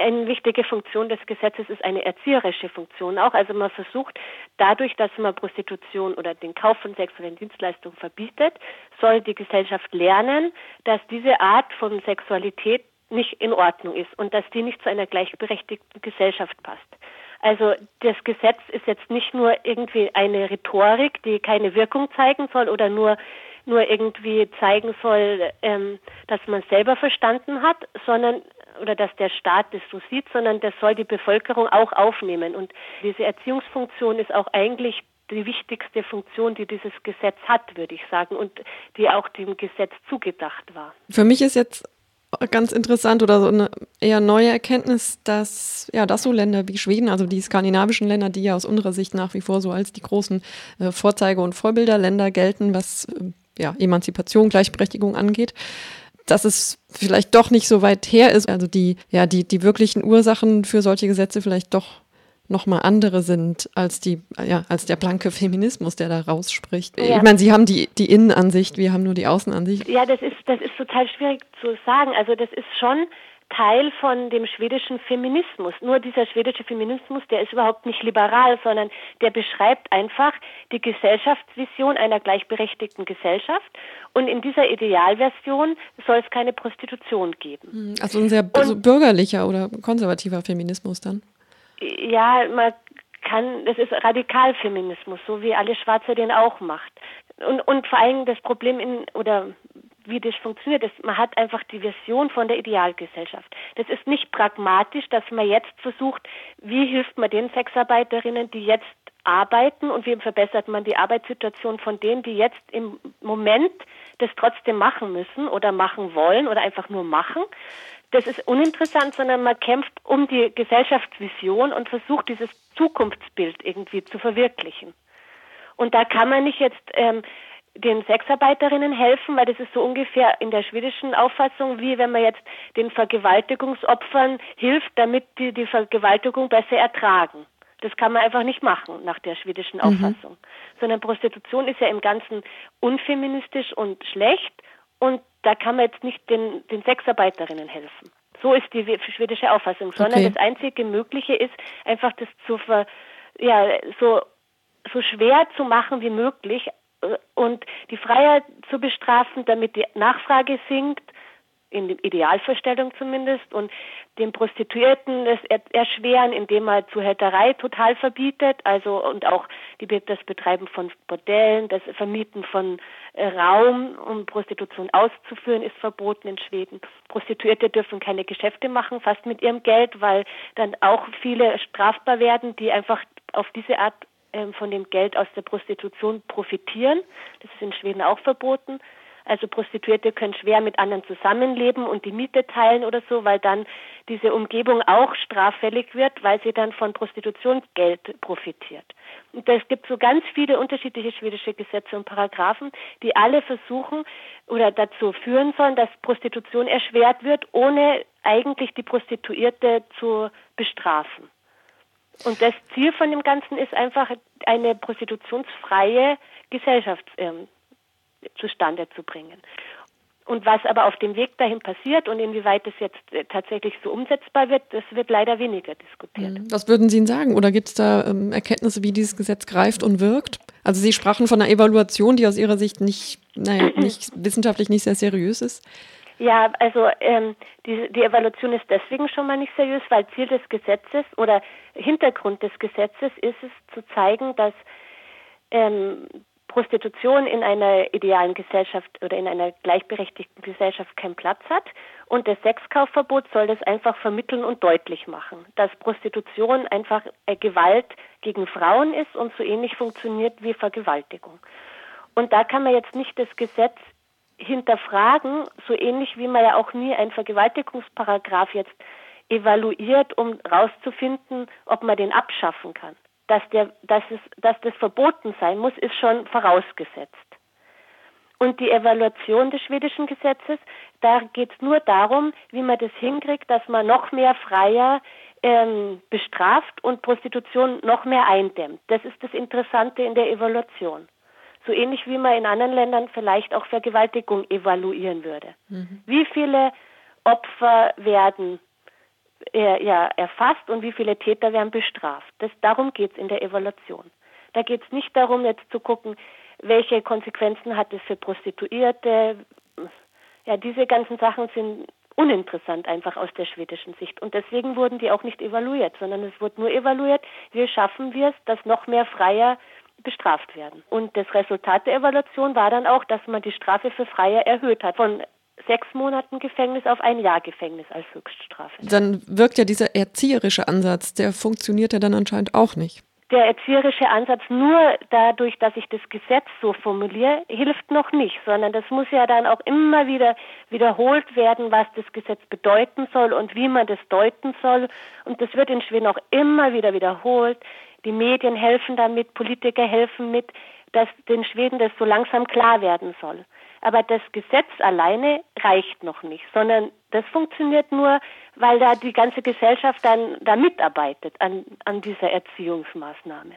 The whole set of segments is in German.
Eine wichtige Funktion des Gesetzes ist eine erzieherische Funktion auch. Also man versucht dadurch, dass man Prostitution oder den Kauf von sexuellen Dienstleistungen verbietet, soll die Gesellschaft lernen, dass diese Art von Sexualität nicht in Ordnung ist und dass die nicht zu einer gleichberechtigten Gesellschaft passt. Also das Gesetz ist jetzt nicht nur irgendwie eine Rhetorik, die keine Wirkung zeigen soll oder nur nur irgendwie zeigen soll, ähm, dass man selber verstanden hat, sondern oder dass der Staat das so sieht, sondern das soll die Bevölkerung auch aufnehmen. Und diese Erziehungsfunktion ist auch eigentlich die wichtigste Funktion, die dieses Gesetz hat, würde ich sagen, und die auch dem Gesetz zugedacht war. Für mich ist jetzt ganz interessant oder so eine eher neue Erkenntnis, dass ja, dass so Länder wie Schweden, also die skandinavischen Länder, die ja aus unserer Sicht nach wie vor so als die großen äh, Vorzeige- und Vorbilderländer gelten, was äh, ja, Emanzipation, Gleichberechtigung angeht, dass es vielleicht doch nicht so weit her ist, also die ja die die wirklichen Ursachen für solche Gesetze vielleicht doch nochmal andere sind als die, ja, als der blanke Feminismus, der da rausspricht. Ja. Ich meine, Sie haben die, die Innenansicht, wir haben nur die Außenansicht. Ja, das ist, das ist total schwierig zu sagen. Also das ist schon Teil von dem schwedischen Feminismus. Nur dieser schwedische Feminismus, der ist überhaupt nicht liberal, sondern der beschreibt einfach die Gesellschaftsvision einer gleichberechtigten Gesellschaft. Und in dieser Idealversion soll es keine Prostitution geben. Hm, also ein sehr Und, bürgerlicher oder konservativer Feminismus dann? Ja, man kann, das ist Radikalfeminismus, so wie alle Schwarze den auch macht. Und, und vor allem das Problem in, oder wie das funktioniert, ist, man hat einfach die Version von der Idealgesellschaft. Das ist nicht pragmatisch, dass man jetzt versucht, wie hilft man den Sexarbeiterinnen, die jetzt arbeiten und wie verbessert man die Arbeitssituation von denen, die jetzt im Moment das trotzdem machen müssen oder machen wollen oder einfach nur machen. Das ist uninteressant, sondern man kämpft um die Gesellschaftsvision und versucht dieses Zukunftsbild irgendwie zu verwirklichen. Und da kann man nicht jetzt ähm, den Sexarbeiterinnen helfen, weil das ist so ungefähr in der schwedischen Auffassung, wie wenn man jetzt den Vergewaltigungsopfern hilft, damit die die Vergewaltigung besser ertragen. Das kann man einfach nicht machen nach der schwedischen mhm. Auffassung. Mhm. Sondern Prostitution ist ja im Ganzen unfeministisch und schlecht und da kann man jetzt nicht den, den Sexarbeiterinnen helfen. So ist die schwedische Auffassung, sondern okay. das einzige Mögliche ist einfach das zu ver, ja, so, so schwer zu machen wie möglich, und die Freiheit zu bestrafen, damit die Nachfrage sinkt, in der Idealvorstellung zumindest, und den Prostituierten das erschweren, indem man Zuhälterei total verbietet, also und auch die, das Betreiben von Bordellen, das Vermieten von äh, Raum, um Prostitution auszuführen, ist verboten in Schweden. Prostituierte dürfen keine Geschäfte machen, fast mit ihrem Geld, weil dann auch viele strafbar werden, die einfach auf diese Art von dem Geld aus der Prostitution profitieren. Das ist in Schweden auch verboten. Also Prostituierte können schwer mit anderen zusammenleben und die Miete teilen oder so, weil dann diese Umgebung auch straffällig wird, weil sie dann von Prostitutionsgeld profitiert. Und es gibt so ganz viele unterschiedliche schwedische Gesetze und Paragraphen, die alle versuchen oder dazu führen sollen, dass Prostitution erschwert wird, ohne eigentlich die Prostituierte zu bestrafen. Und das Ziel von dem Ganzen ist einfach, eine prostitutionsfreie Gesellschaft ähm, zustande zu bringen. Und was aber auf dem Weg dahin passiert und inwieweit es jetzt äh, tatsächlich so umsetzbar wird, das wird leider weniger diskutiert. Mhm. Was würden Sie Ihnen sagen? Oder gibt es da ähm, Erkenntnisse, wie dieses Gesetz greift und wirkt? Also Sie sprachen von einer Evaluation, die aus Ihrer Sicht nicht, naja, nicht wissenschaftlich nicht sehr seriös ist. Ja, also ähm, die, die Evaluation ist deswegen schon mal nicht seriös, weil Ziel des Gesetzes oder Hintergrund des Gesetzes ist es zu zeigen, dass ähm, Prostitution in einer idealen Gesellschaft oder in einer gleichberechtigten Gesellschaft keinen Platz hat. Und das Sexkaufverbot soll das einfach vermitteln und deutlich machen, dass Prostitution einfach Gewalt gegen Frauen ist und so ähnlich funktioniert wie Vergewaltigung. Und da kann man jetzt nicht das Gesetz hinterfragen, so ähnlich wie man ja auch nie einen Vergewaltigungsparagraf jetzt evaluiert, um herauszufinden, ob man den abschaffen kann. Dass, der, dass, es, dass das verboten sein muss, ist schon vorausgesetzt. Und die Evaluation des schwedischen Gesetzes, da geht es nur darum, wie man das hinkriegt, dass man noch mehr Freier ähm, bestraft und Prostitution noch mehr eindämmt. Das ist das Interessante in der Evaluation. So ähnlich wie man in anderen Ländern vielleicht auch Vergewaltigung evaluieren würde. Mhm. Wie viele Opfer werden äh, ja, erfasst und wie viele Täter werden bestraft. Das, darum geht es in der Evaluation. Da geht es nicht darum, jetzt zu gucken, welche Konsequenzen hat es für Prostituierte. Ja, diese ganzen Sachen sind uninteressant einfach aus der schwedischen Sicht. Und deswegen wurden die auch nicht evaluiert, sondern es wurde nur evaluiert, wie schaffen wir es, dass noch mehr Freier bestraft werden. Und das Resultat der Evaluation war dann auch, dass man die Strafe für Freier erhöht hat von sechs Monaten Gefängnis auf ein Jahr Gefängnis als Höchststrafe. Dann wirkt ja dieser erzieherische Ansatz, der funktioniert ja dann anscheinend auch nicht der erzieherische Ansatz nur dadurch, dass ich das Gesetz so formuliere, hilft noch nicht, sondern das muss ja dann auch immer wieder wiederholt werden, was das Gesetz bedeuten soll und wie man das deuten soll. Und das wird in Schweden auch immer wieder wiederholt. Die Medien helfen damit, Politiker helfen mit, dass den Schweden das so langsam klar werden soll. Aber das Gesetz alleine reicht noch nicht, sondern das funktioniert nur, weil da die ganze Gesellschaft dann da mitarbeitet an, an dieser Erziehungsmaßnahme.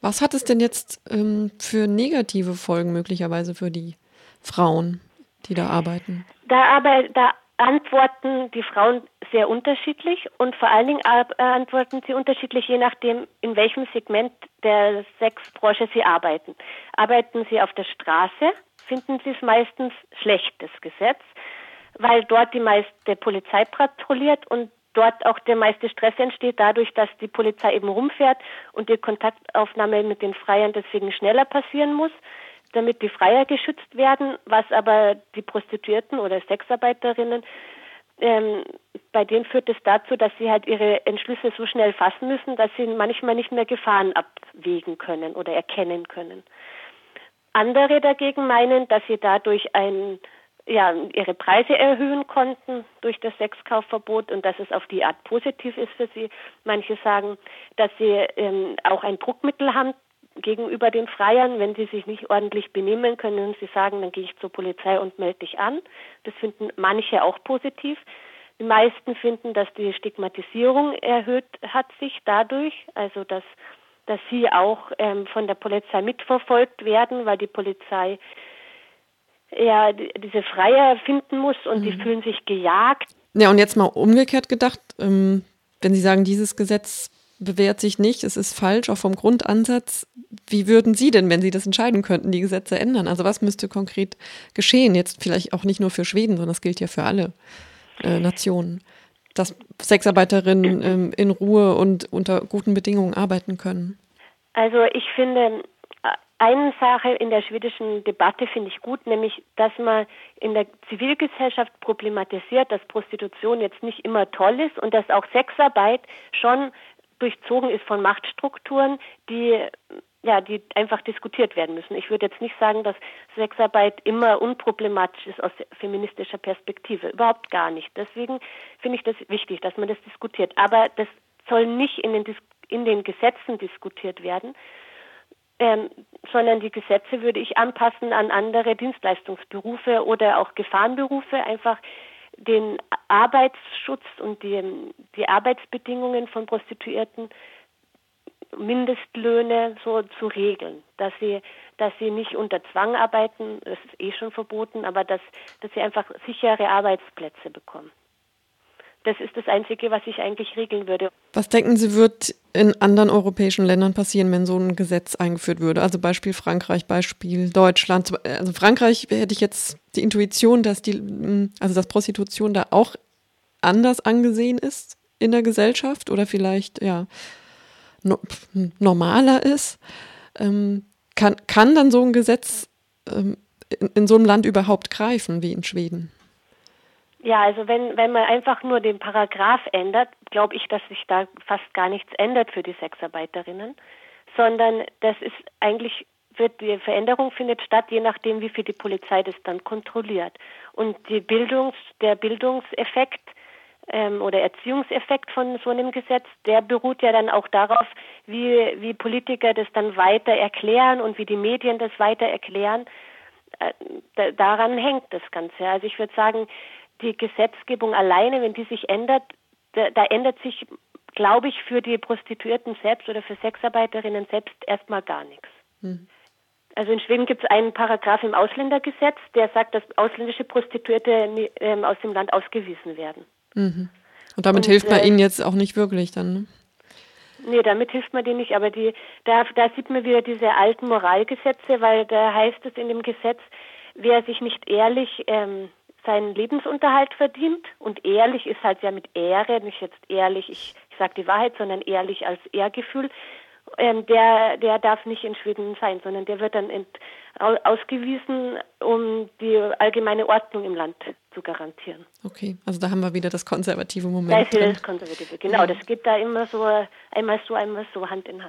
Was hat es denn jetzt ähm, für negative Folgen möglicherweise für die Frauen, die da arbeiten? Da, aber, da antworten die Frauen sehr unterschiedlich und vor allen Dingen antworten sie unterschiedlich, je nachdem, in welchem Segment der Sexbranche sie arbeiten. Arbeiten sie auf der Straße, finden sie es meistens schlecht, das Gesetz, weil dort die meiste Polizei patrouilliert und dort auch der meiste Stress entsteht, dadurch, dass die Polizei eben rumfährt und die Kontaktaufnahme mit den Freiern deswegen schneller passieren muss damit die Freier geschützt werden, was aber die Prostituierten oder Sexarbeiterinnen ähm, bei denen führt es dazu, dass sie halt ihre Entschlüsse so schnell fassen müssen, dass sie manchmal nicht mehr Gefahren abwägen können oder erkennen können. Andere dagegen meinen, dass sie dadurch ein, ja, ihre Preise erhöhen konnten durch das Sexkaufverbot und dass es auf die Art positiv ist für sie. Manche sagen, dass sie ähm, auch ein Druckmittel haben, gegenüber den Freiern, wenn sie sich nicht ordentlich benehmen können und sie sagen, dann gehe ich zur Polizei und melde dich an. Das finden manche auch positiv. Die meisten finden, dass die Stigmatisierung erhöht hat sich dadurch, also dass, dass sie auch ähm, von der Polizei mitverfolgt werden, weil die Polizei ja diese Freier finden muss und mhm. die fühlen sich gejagt. Ja, und jetzt mal umgekehrt gedacht, ähm, wenn Sie sagen, dieses Gesetz bewährt sich nicht, es ist falsch, auch vom Grundansatz. Wie würden Sie denn, wenn Sie das entscheiden könnten, die Gesetze ändern? Also was müsste konkret geschehen? Jetzt vielleicht auch nicht nur für Schweden, sondern das gilt ja für alle äh, Nationen, dass Sexarbeiterinnen ähm, in Ruhe und unter guten Bedingungen arbeiten können. Also ich finde, eine Sache in der schwedischen Debatte finde ich gut, nämlich, dass man in der Zivilgesellschaft problematisiert, dass Prostitution jetzt nicht immer toll ist und dass auch Sexarbeit schon durchzogen ist von Machtstrukturen, die ja, die einfach diskutiert werden müssen. Ich würde jetzt nicht sagen, dass Sexarbeit immer unproblematisch ist aus feministischer Perspektive. Überhaupt gar nicht. Deswegen finde ich das wichtig, dass man das diskutiert. Aber das soll nicht in den, in den Gesetzen diskutiert werden, ähm, sondern die Gesetze würde ich anpassen an andere Dienstleistungsberufe oder auch Gefahrenberufe, einfach den Arbeitsschutz und die, die Arbeitsbedingungen von Prostituierten Mindestlöhne so zu regeln, dass sie, dass sie nicht unter Zwang arbeiten, das ist eh schon verboten, aber dass, dass sie einfach sichere Arbeitsplätze bekommen. Das ist das Einzige, was ich eigentlich regeln würde. Was denken Sie, wird in anderen europäischen Ländern passieren, wenn so ein Gesetz eingeführt würde? Also Beispiel Frankreich, Beispiel Deutschland. Also Frankreich hätte ich jetzt die Intuition, dass die, also dass Prostitution da auch anders angesehen ist in der Gesellschaft oder vielleicht ja no, normaler ist. Ähm, kann, kann dann so ein Gesetz ähm, in, in so einem Land überhaupt greifen wie in Schweden? Ja, also wenn, wenn man einfach nur den Paragraph ändert, glaube ich, dass sich da fast gar nichts ändert für die Sexarbeiterinnen, sondern das ist eigentlich wird die Veränderung findet statt, je nachdem, wie viel die Polizei das dann kontrolliert. Und die Bildungs, der Bildungseffekt ähm, oder Erziehungseffekt von so einem Gesetz, der beruht ja dann auch darauf, wie, wie Politiker das dann weiter erklären und wie die Medien das weiter erklären. Äh, daran hängt das Ganze. Also ich würde sagen, die Gesetzgebung alleine, wenn die sich ändert, da, da ändert sich, glaube ich, für die Prostituierten selbst oder für Sexarbeiterinnen selbst erstmal gar nichts. Mhm. Also in Schweden gibt es einen Paragraph im Ausländergesetz, der sagt, dass ausländische Prostituierte ähm, aus dem Land ausgewiesen werden. Mhm. Und damit und, hilft man äh, ihnen jetzt auch nicht wirklich dann, ne? Nee, damit hilft man denen nicht, aber die, da, da sieht man wieder diese alten Moralgesetze, weil da heißt es in dem Gesetz, wer sich nicht ehrlich ähm, seinen Lebensunterhalt verdient und ehrlich ist halt ja mit Ehre, nicht jetzt ehrlich, ich, ich sage die Wahrheit, sondern ehrlich als Ehrgefühl, ähm, der, der darf nicht in Schweden sein, sondern der wird dann ent, ausgewiesen, um die allgemeine Ordnung im Land zu garantieren. Okay, also da haben wir wieder das konservative Moment. Da ist wieder das konservative, genau. Das geht da immer so, einmal so, einmal so, Hand in Hand.